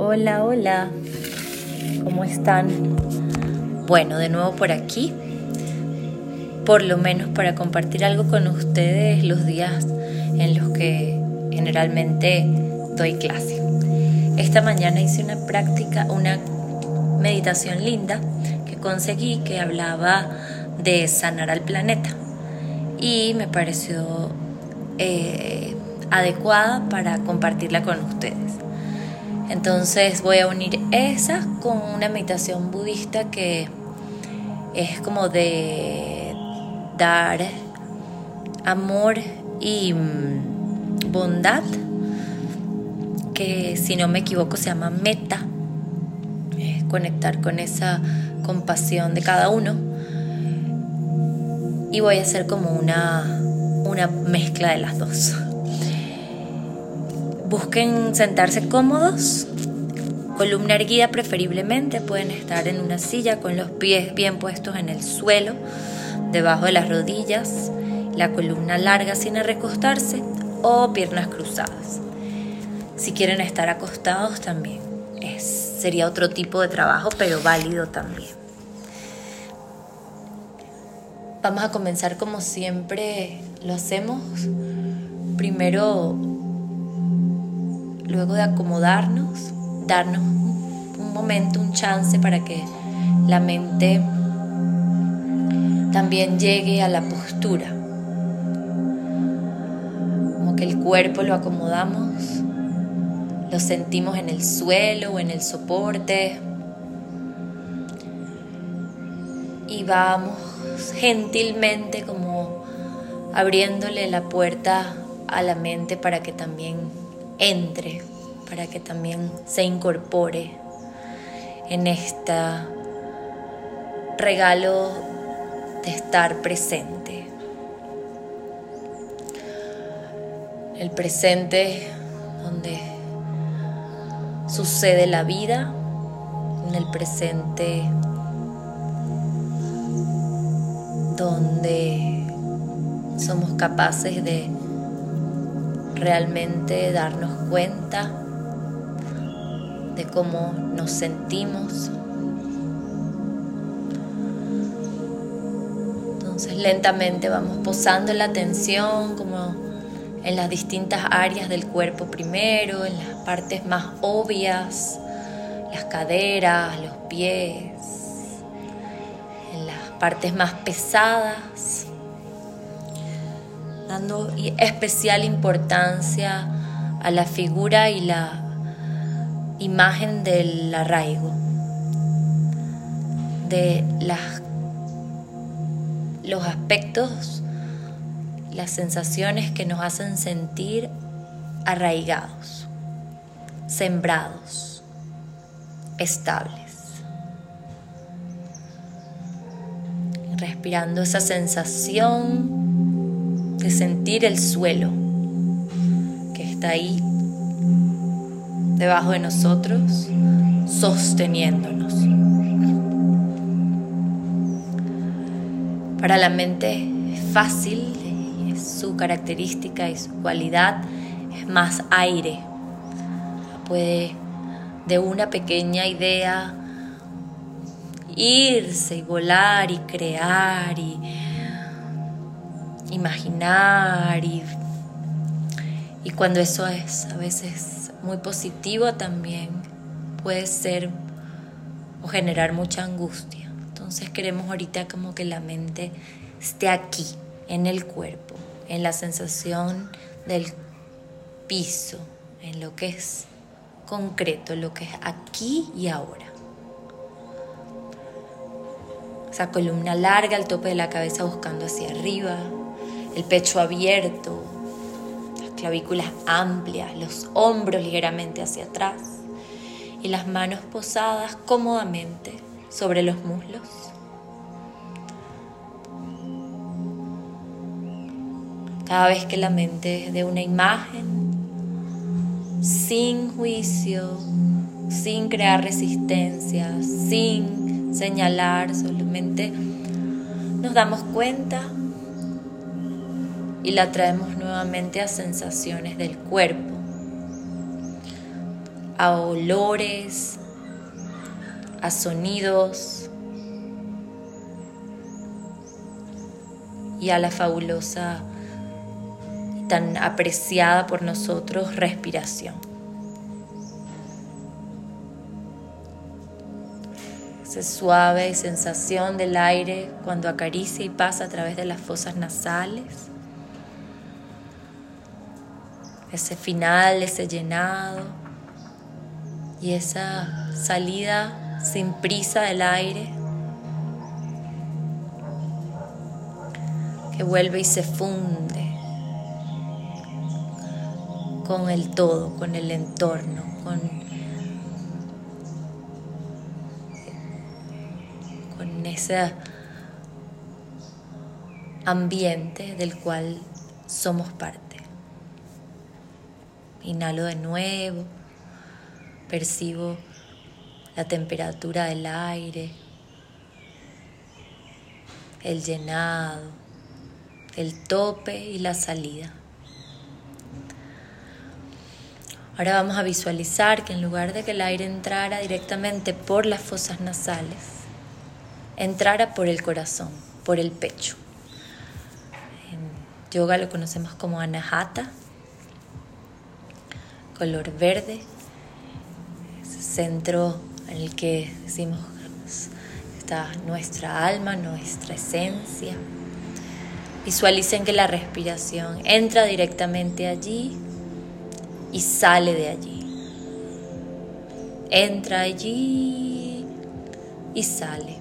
Hola, hola. ¿Cómo están? Bueno, de nuevo por aquí. Por lo menos para compartir algo con ustedes los días en los que generalmente doy clase. Esta mañana hice una práctica, una meditación linda que conseguí que hablaba de sanar al planeta y me pareció eh, adecuada para compartirla con ustedes. Entonces voy a unir esa con una meditación budista que es como de dar amor y mm, bondad, que si no me equivoco se llama meta, es conectar con esa compasión de cada uno. Y voy a hacer como una, una mezcla de las dos. Busquen sentarse cómodos, columna erguida preferiblemente, pueden estar en una silla con los pies bien puestos en el suelo, debajo de las rodillas, la columna larga sin recostarse o piernas cruzadas. Si quieren estar acostados también, sería otro tipo de trabajo, pero válido también. Vamos a comenzar como siempre lo hacemos. Primero luego de acomodarnos, darnos un momento, un chance para que la mente también llegue a la postura. Como que el cuerpo lo acomodamos, lo sentimos en el suelo o en el soporte. Y vamos gentilmente como abriéndole la puerta a la mente para que también entre, para que también se incorpore en este regalo de estar presente. El presente donde sucede la vida, en el presente donde somos capaces de realmente darnos cuenta de cómo nos sentimos. Entonces lentamente vamos posando la atención como en las distintas áreas del cuerpo primero, en las partes más obvias, las caderas, los pies, en las partes más pesadas dando especial importancia a la figura y la imagen del arraigo, de las, los aspectos, las sensaciones que nos hacen sentir arraigados, sembrados, estables. Respirando esa sensación sentir el suelo que está ahí debajo de nosotros, sosteniéndonos. Para la mente es fácil, su característica y su cualidad es más aire. Puede de una pequeña idea irse y volar y crear y imaginar y, y cuando eso es a veces muy positivo también puede ser o generar mucha angustia. Entonces queremos ahorita como que la mente esté aquí, en el cuerpo, en la sensación del piso, en lo que es concreto, lo que es aquí y ahora. Esa columna larga, el tope de la cabeza buscando hacia arriba, el pecho abierto, las clavículas amplias, los hombros ligeramente hacia atrás y las manos posadas cómodamente sobre los muslos. Cada vez que la mente dé una imagen, sin juicio, sin crear resistencia, sin señalar, solamente nos damos cuenta y la traemos nuevamente a sensaciones del cuerpo, a olores, a sonidos y a la fabulosa tan apreciada por nosotros respiración. Esa suave sensación del aire cuando acaricia y pasa a través de las fosas nasales. Ese final, ese llenado y esa salida sin prisa del aire, que vuelve y se funde con el todo, con el entorno, con, con ese ambiente del cual somos parte. Inhalo de nuevo, percibo la temperatura del aire, el llenado, el tope y la salida. Ahora vamos a visualizar que en lugar de que el aire entrara directamente por las fosas nasales, entrara por el corazón, por el pecho. En yoga lo conocemos como anahata, color verde, centro en el que decimos está nuestra alma, nuestra esencia. Visualicen que la respiración entra directamente allí y sale de allí. Entra allí y sale.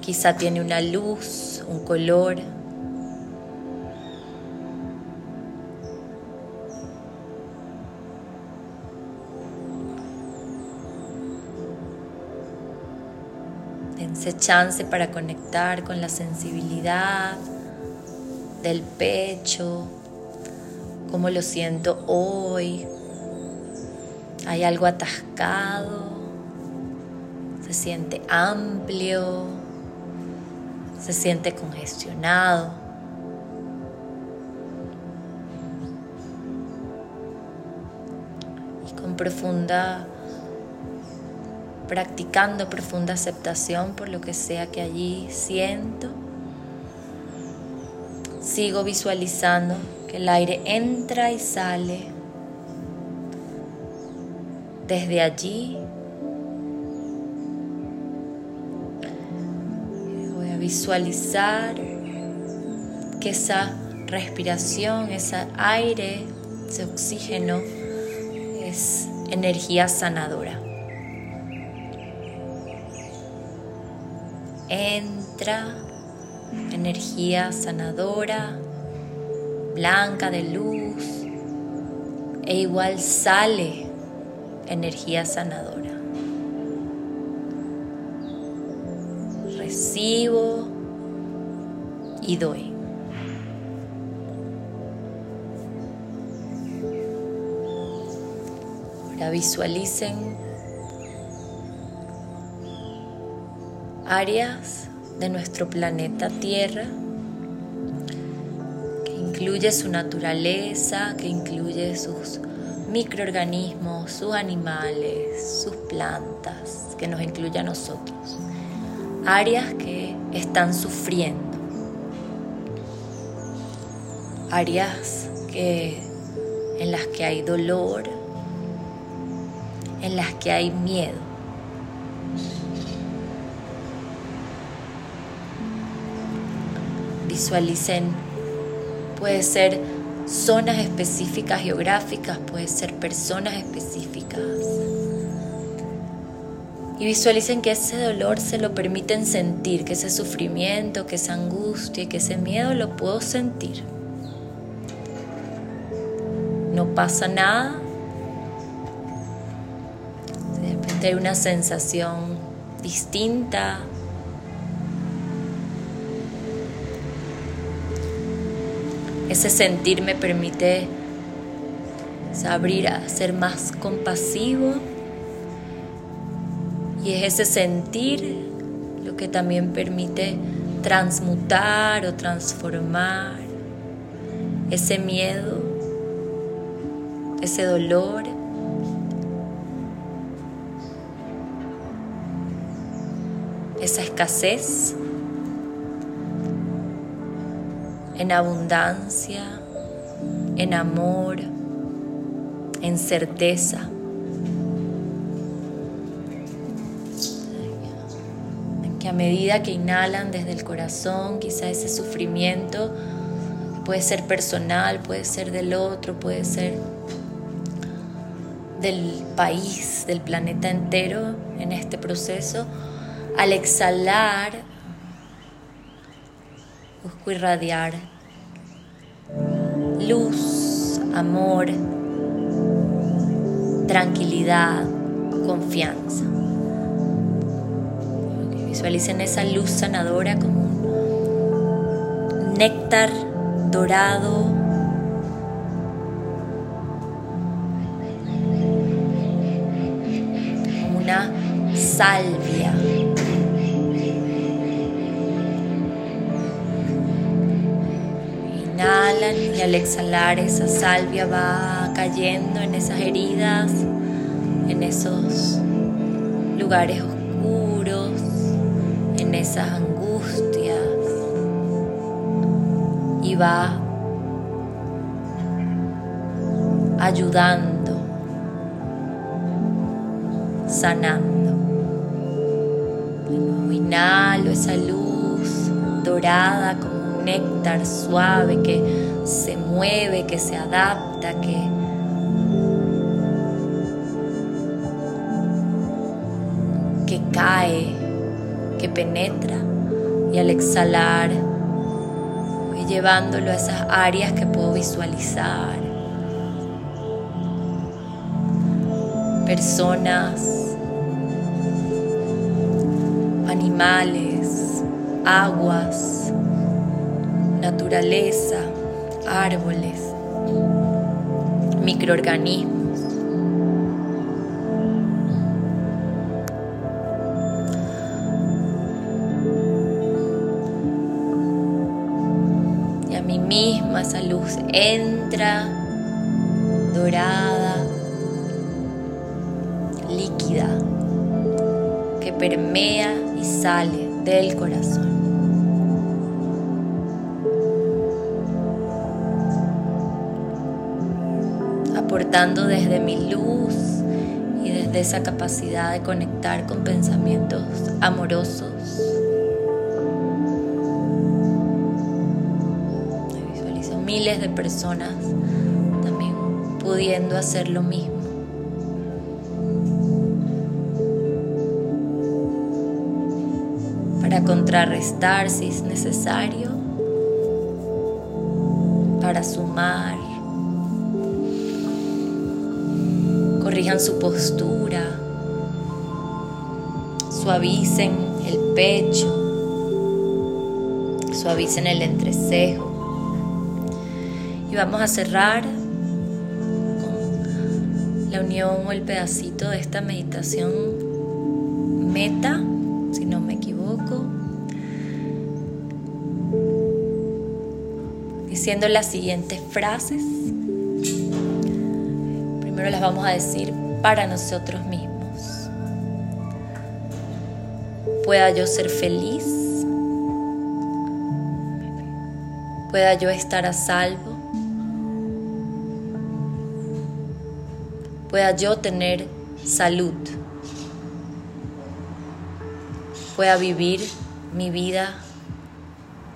Quizá tiene una luz, un color, Dense chance para conectar con la sensibilidad del pecho, cómo lo siento hoy. Hay algo atascado, se siente amplio, se siente congestionado. Y con profunda practicando profunda aceptación por lo que sea que allí siento. Sigo visualizando que el aire entra y sale desde allí. Voy a visualizar que esa respiración, ese aire, ese oxígeno es energía sanadora. Entra energía sanadora, blanca de luz, e igual sale energía sanadora. Recibo y doy. Ahora visualicen áreas de nuestro planeta Tierra, que incluye su naturaleza, que incluye sus microorganismos, sus animales, sus plantas, que nos incluye a nosotros. Áreas que están sufriendo. Áreas que, en las que hay dolor, en las que hay miedo. Visualicen. Puede ser zonas específicas geográficas, puede ser personas específicas. Y visualicen que ese dolor se lo permiten sentir, que ese sufrimiento, que esa angustia, que ese miedo lo puedo sentir. No pasa nada. De repente hay una sensación distinta, Ese sentir me permite abrir a ser más compasivo y es ese sentir lo que también permite transmutar o transformar ese miedo, ese dolor. esa escasez en abundancia, en amor, en certeza. Que a medida que inhalan desde el corazón, quizá ese sufrimiento puede ser personal, puede ser del otro, puede ser del país, del planeta entero en este proceso, al exhalar, irradiar luz, amor, tranquilidad, confianza. Visualicen esa luz sanadora como un néctar dorado. Como una salvia. Y al exhalar esa salvia va cayendo en esas heridas, en esos lugares oscuros, en esas angustias y va ayudando, sanando. inhalo esa luz dorada como néctar suave que se mueve, que se adapta, que que cae, que penetra y al exhalar voy llevándolo a esas áreas que puedo visualizar. Personas, animales, aguas, naturaleza, árboles, microorganismos. misma esa luz entra dorada, líquida, que permea y sale del corazón. Aportando desde mi luz y desde esa capacidad de conectar con pensamientos amorosos miles de personas también pudiendo hacer lo mismo. Para contrarrestar si es necesario, para sumar, su postura, suavicen el pecho, suavicen el entrecejo vamos a cerrar con la unión o el pedacito de esta meditación meta, si no me equivoco, diciendo las siguientes frases. Primero las vamos a decir para nosotros mismos. Pueda yo ser feliz. Pueda yo estar a salvo. pueda yo tener salud, pueda vivir mi vida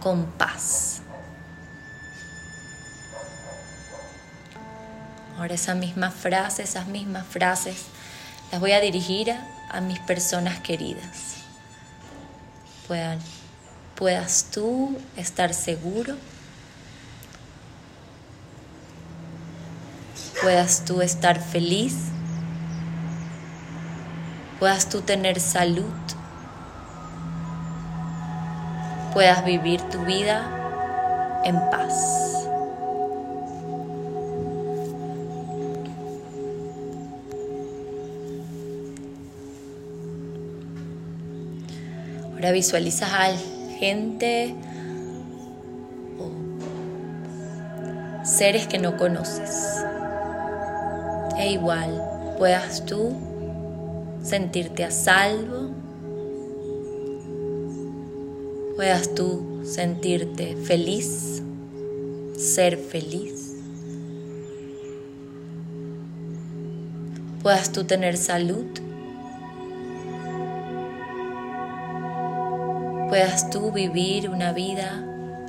con paz. Ahora esa misma frase, esas mismas frases, las voy a dirigir a, mis personas queridas. Puedan, puedas tú estar seguro puedas tú estar feliz, puedas tú tener salud, puedas vivir tu vida en paz. Ahora visualizas a gente seres que no conoces. E igual puedas tú sentirte a salvo, puedas tú sentirte feliz, ser feliz, puedas tú tener salud, puedas tú vivir una vida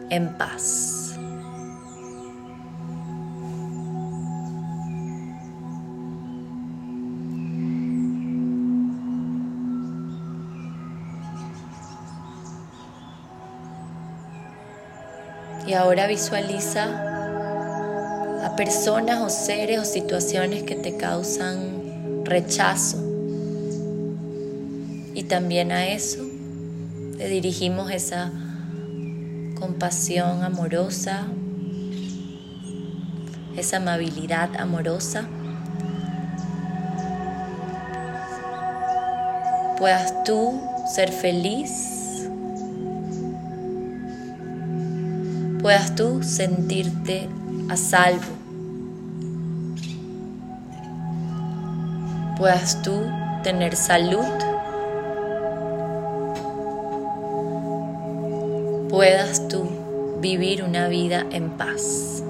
en paz. Y ahora visualiza a personas o seres o situaciones que te causan rechazo. Y también a eso le dirigimos esa compasión amorosa, esa amabilidad amorosa. Puedas tú ser feliz. Puedas tú sentirte a salvo, puedas tú tener salud, puedas tú vivir una vida en paz.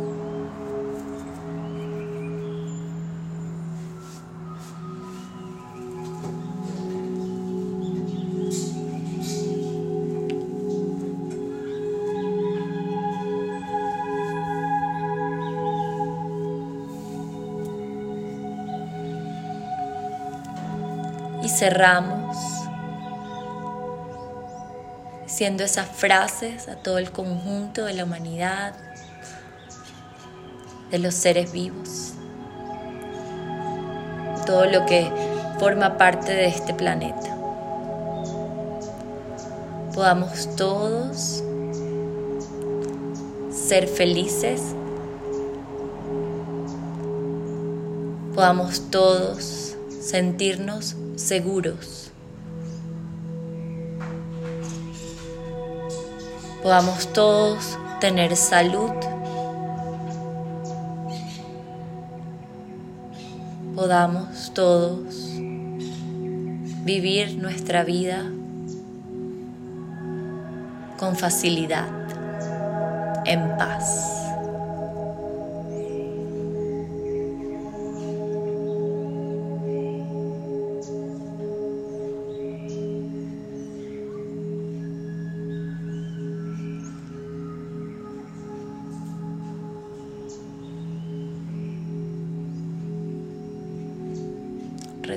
y cerramos siendo esas frases a todo el conjunto de la humanidad, de los seres vivos, todo lo que forma parte de este planeta. Podamos todos ser felices, podamos todos sentirnos seguros. Podamos todos tener salud. Podamos todos vivir nuestra vida con facilidad, en paz.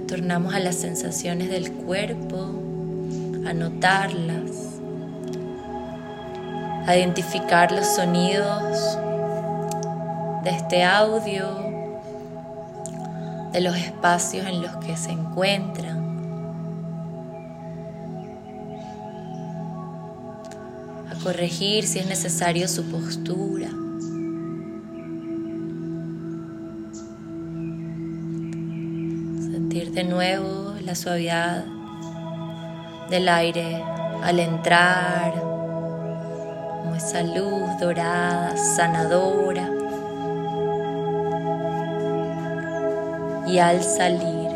Retornamos a las sensaciones del cuerpo, a notarlas, a identificar los sonidos de este audio, de los espacios en los que se encuentran. A corregir si es necesario su postura. De nuevo la suavidad del aire al entrar, como esa luz dorada, sanadora. Y al salir,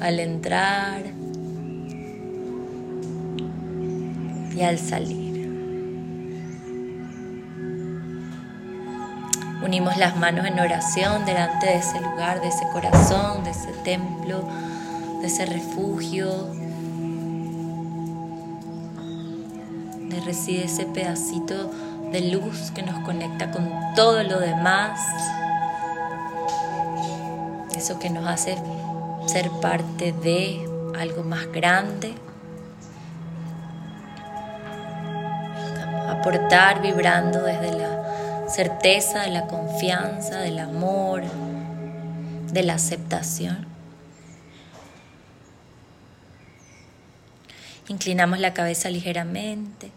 al entrar y al salir. Unimos las manos en oración delante de ese lugar, de ese corazón, de ese templo, de ese refugio, donde reside ese pedacito de luz que nos conecta con todo lo demás, eso que nos hace ser parte de algo más grande. aportar vibrando desde la certeza de la confianza, del amor, de la aceptación. Inclinamos la cabeza ligeramente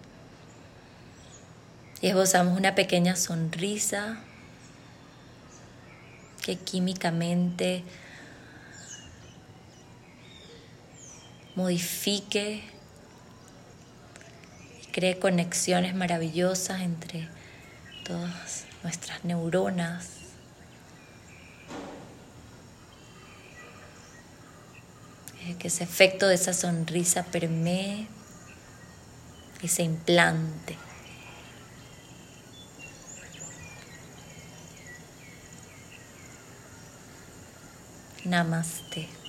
y esbozamos una pequeña sonrisa que químicamente modifique y cree conexiones maravillosas entre todas nuestras neuronas. Que ese efecto de esa sonrisa permee y se implante. Namaste.